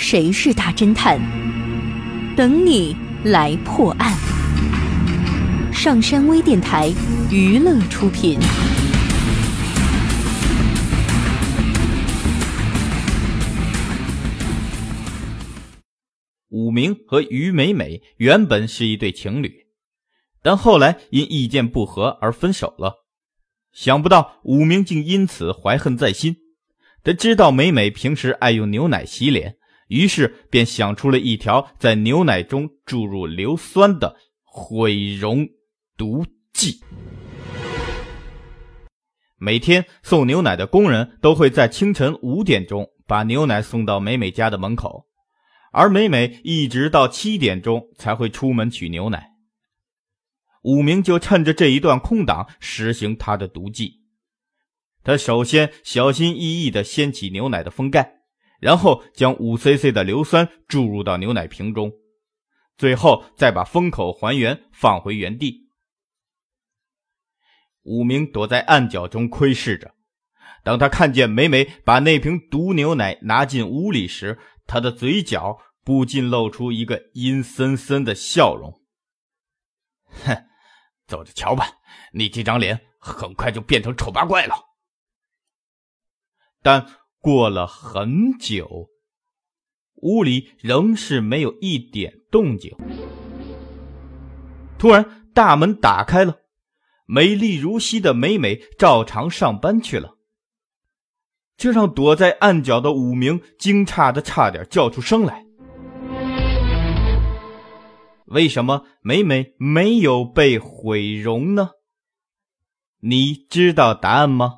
谁是大侦探？等你来破案。上山微电台娱乐出品。武明和于美美原本是一对情侣，但后来因意见不合而分手了。想不到武明竟因此怀恨在心。他知道美美平时爱用牛奶洗脸，于是便想出了一条在牛奶中注入硫酸的毁容毒计。每天送牛奶的工人都会在清晨五点钟把牛奶送到美美家的门口。而美美一直到七点钟才会出门取牛奶。武明就趁着这一段空档实行他的毒计。他首先小心翼翼地掀起牛奶的封盖，然后将五 cc 的硫酸注入到牛奶瓶中，最后再把封口还原，放回原地。武明躲在暗角中窥视着。当他看见美美把那瓶毒牛奶拿进屋里时，他的嘴角不禁露出一个阴森森的笑容。哼，走着瞧吧，你这张脸很快就变成丑八怪了。但过了很久，屋里仍是没有一点动静。突然，大门打开了，美丽如昔的美美照常上班去了。这让躲在暗角的武明惊诧的差点叫出声来。为什么美美没有被毁容呢？你知道答案吗？